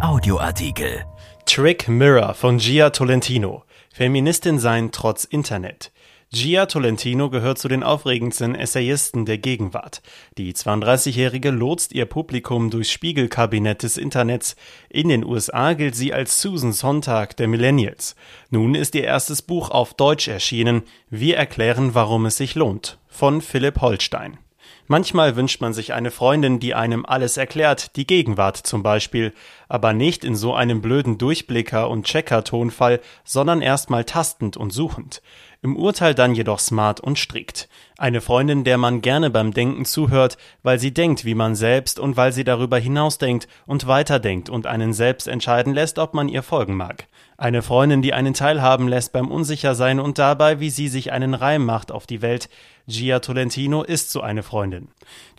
Audioartikel. Trick Mirror von Gia Tolentino. Feministin sein trotz Internet. Gia Tolentino gehört zu den aufregendsten Essayisten der Gegenwart. Die 32-Jährige lotst ihr Publikum durchs Spiegelkabinett des Internets. In den USA gilt sie als Susan Sonntag der Millennials. Nun ist ihr erstes Buch auf Deutsch erschienen. Wir erklären, warum es sich lohnt. Von Philipp Holstein. Manchmal wünscht man sich eine Freundin, die einem alles erklärt, die Gegenwart zum Beispiel, aber nicht in so einem blöden Durchblicker und Checker-Tonfall, sondern erstmal tastend und suchend. Im Urteil dann jedoch smart und strikt. Eine Freundin, der man gerne beim Denken zuhört, weil sie denkt wie man selbst und weil sie darüber hinausdenkt und weiterdenkt und einen selbst entscheiden lässt, ob man ihr folgen mag. Eine Freundin, die einen teilhaben lässt beim Unsichersein und dabei, wie sie sich einen Reim macht auf die Welt. Gia Tolentino ist so eine Freundin.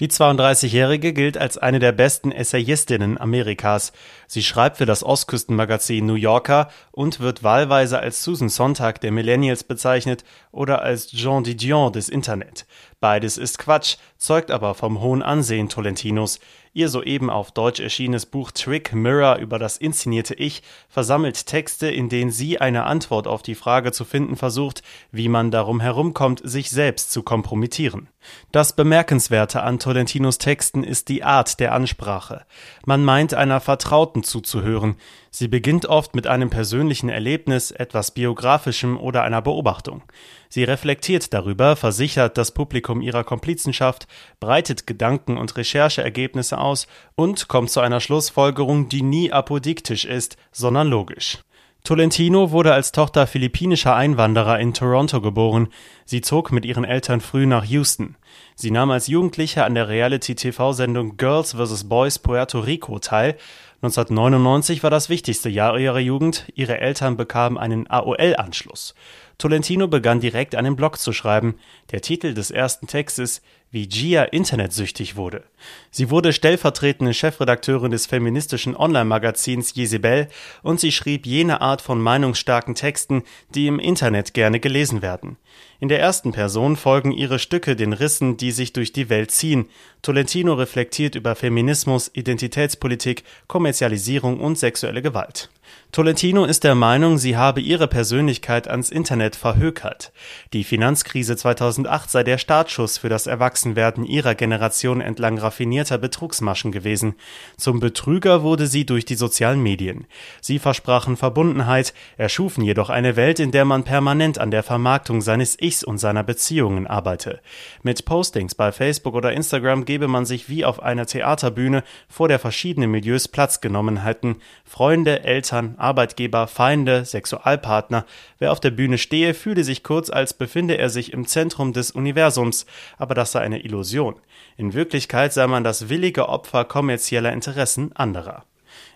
Die 32-Jährige gilt als eine der besten Essayistinnen Amerikas. Sie schreibt für das Ostküstenmagazin New Yorker und wird wahlweise als Susan Sontag der Millennials bezeichnet oder als Jean Didion des Internet. Beides ist Quatsch, zeugt aber vom hohen Ansehen Tolentinos. Ihr soeben auf Deutsch erschienenes Buch Trick Mirror über das inszenierte Ich versammelt Texte, in denen sie eine Antwort auf die Frage zu finden versucht, wie man darum herumkommt, sich selbst zu kompromittieren. Das Bemerkenswerte an Tolentinos Texten ist die Art der Ansprache. Man meint einer Vertrauten zuzuhören. Sie beginnt oft mit einem persönlichen Erlebnis, etwas biografischem oder einer Beobachtung. Sie reflektiert darüber, versichert das Publikum ihrer Komplizenschaft, breitet Gedanken und Rechercheergebnisse aus und kommt zu einer Schlussfolgerung, die nie apodiktisch ist, sondern logisch. Tolentino wurde als Tochter philippinischer Einwanderer in Toronto geboren. Sie zog mit ihren Eltern früh nach Houston. Sie nahm als Jugendliche an der Reality-TV-Sendung Girls vs. Boys Puerto Rico teil. 1999 war das wichtigste Jahr ihrer Jugend. Ihre Eltern bekamen einen AOL-Anschluss. Tolentino begann direkt einen Blog zu schreiben. Der Titel des ersten Textes wie Gia internetsüchtig wurde. Sie wurde stellvertretende Chefredakteurin des feministischen Online-Magazins Jezebel und sie schrieb jene Art von meinungsstarken Texten, die im Internet gerne gelesen werden. In der ersten Person folgen ihre Stücke den Rissen, die sich durch die Welt ziehen. Tolentino reflektiert über Feminismus, Identitätspolitik, Kommerzialisierung und sexuelle Gewalt. Tolentino ist der Meinung, sie habe ihre Persönlichkeit ans Internet verhökert. Die Finanzkrise 2008 sei der Startschuss für das Erwachsenwerden ihrer Generation entlang raffinierter Betrugsmaschen gewesen. Zum Betrüger wurde sie durch die sozialen Medien. Sie versprachen Verbundenheit, erschufen jedoch eine Welt, in der man permanent an der Vermarktung seines Ichs und seiner Beziehungen arbeite. Mit Postings bei Facebook oder Instagram gebe man sich wie auf einer Theaterbühne, vor der verschiedene Milieus Platz genommen hätten. Freunde, Eltern, Arbeitgeber, Feinde, Sexualpartner. Wer auf der Bühne stehe, fühle sich kurz, als befinde er sich im Zentrum des Universums, aber das sei eine Illusion. In Wirklichkeit sei man das willige Opfer kommerzieller Interessen anderer.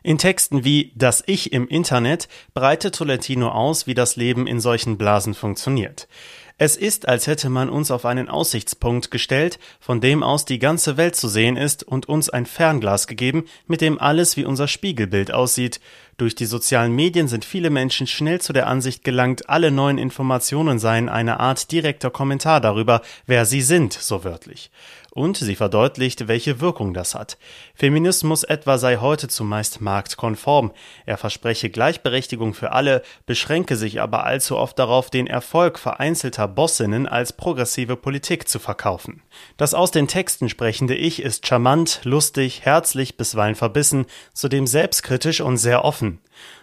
In Texten wie Das Ich im Internet breitet Tolentino aus, wie das Leben in solchen Blasen funktioniert. Es ist, als hätte man uns auf einen Aussichtspunkt gestellt, von dem aus die ganze Welt zu sehen ist und uns ein Fernglas gegeben, mit dem alles wie unser Spiegelbild aussieht. Durch die sozialen Medien sind viele Menschen schnell zu der Ansicht gelangt, alle neuen Informationen seien eine Art direkter Kommentar darüber, wer sie sind, so wörtlich. Und sie verdeutlicht, welche Wirkung das hat. Feminismus etwa sei heute zumeist marktkonform. Er verspreche Gleichberechtigung für alle, beschränke sich aber allzu oft darauf, den Erfolg vereinzelter Bossinnen als progressive Politik zu verkaufen. Das aus den Texten sprechende Ich ist charmant, lustig, herzlich, bisweilen verbissen, zudem selbstkritisch und sehr offen.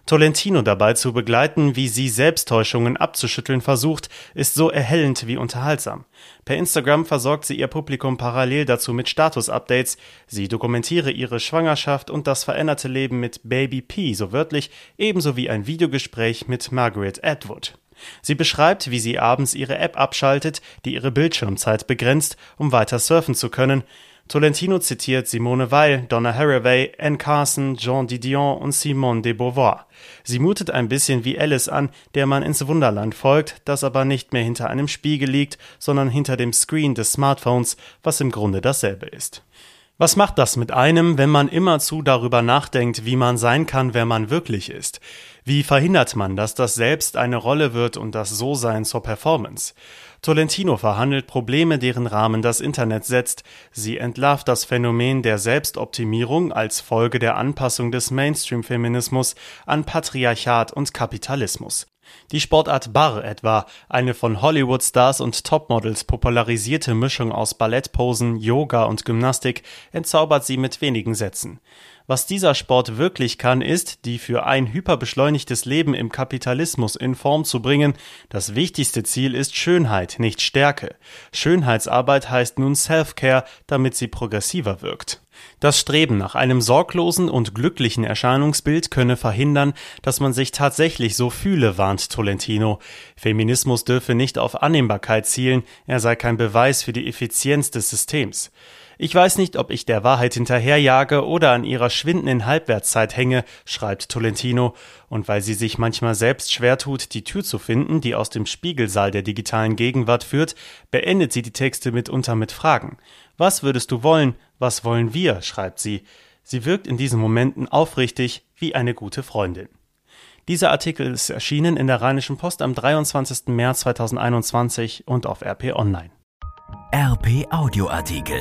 Tolentino dabei zu begleiten, wie sie Selbsttäuschungen abzuschütteln versucht, ist so erhellend wie unterhaltsam. Per Instagram versorgt sie ihr Publikum parallel dazu mit Status-Updates. Sie dokumentiere ihre Schwangerschaft und das veränderte Leben mit Baby P, so wörtlich, ebenso wie ein Videogespräch mit Margaret Atwood. Sie beschreibt, wie sie abends ihre App abschaltet, die ihre Bildschirmzeit begrenzt, um weiter surfen zu können. Tolentino zitiert Simone Weil, Donna Haraway, Anne Carson, Jean Didion und Simone de Beauvoir. Sie mutet ein bisschen wie Alice an, der man ins Wunderland folgt, das aber nicht mehr hinter einem Spiegel liegt, sondern hinter dem Screen des Smartphones, was im Grunde dasselbe ist. Was macht das mit einem, wenn man immerzu darüber nachdenkt, wie man sein kann, wer man wirklich ist? Wie verhindert man, dass das Selbst eine Rolle wird und das So-Sein zur Performance? Tolentino verhandelt Probleme, deren Rahmen das Internet setzt. Sie entlarvt das Phänomen der Selbstoptimierung als Folge der Anpassung des Mainstream-Feminismus an Patriarchat und Kapitalismus. Die Sportart Barre etwa, eine von Hollywood-Stars und Topmodels popularisierte Mischung aus Ballettposen, Yoga und Gymnastik, entzaubert sie mit wenigen Sätzen. Was dieser Sport wirklich kann, ist, die für ein hyperbeschleunigtes Leben im Kapitalismus in Form zu bringen. Das wichtigste Ziel ist Schönheit, nicht Stärke. Schönheitsarbeit heißt nun Self-Care, damit sie progressiver wirkt. Das Streben nach einem sorglosen und glücklichen Erscheinungsbild könne verhindern, dass man sich tatsächlich so fühle, warnt Tolentino. Feminismus dürfe nicht auf Annehmbarkeit zielen, er sei kein Beweis für die Effizienz des Systems. Ich weiß nicht, ob ich der Wahrheit hinterherjage oder an ihrer schwindenden Halbwertszeit hänge, schreibt Tolentino, und weil sie sich manchmal selbst schwer tut, die Tür zu finden, die aus dem Spiegelsaal der digitalen Gegenwart führt, beendet sie die Texte mitunter mit Fragen. Was würdest du wollen? Was wollen wir? schreibt sie. Sie wirkt in diesen Momenten aufrichtig wie eine gute Freundin. Dieser Artikel ist erschienen in der Rheinischen Post am 23. März 2021 und auf RP Online. RP Audioartikel.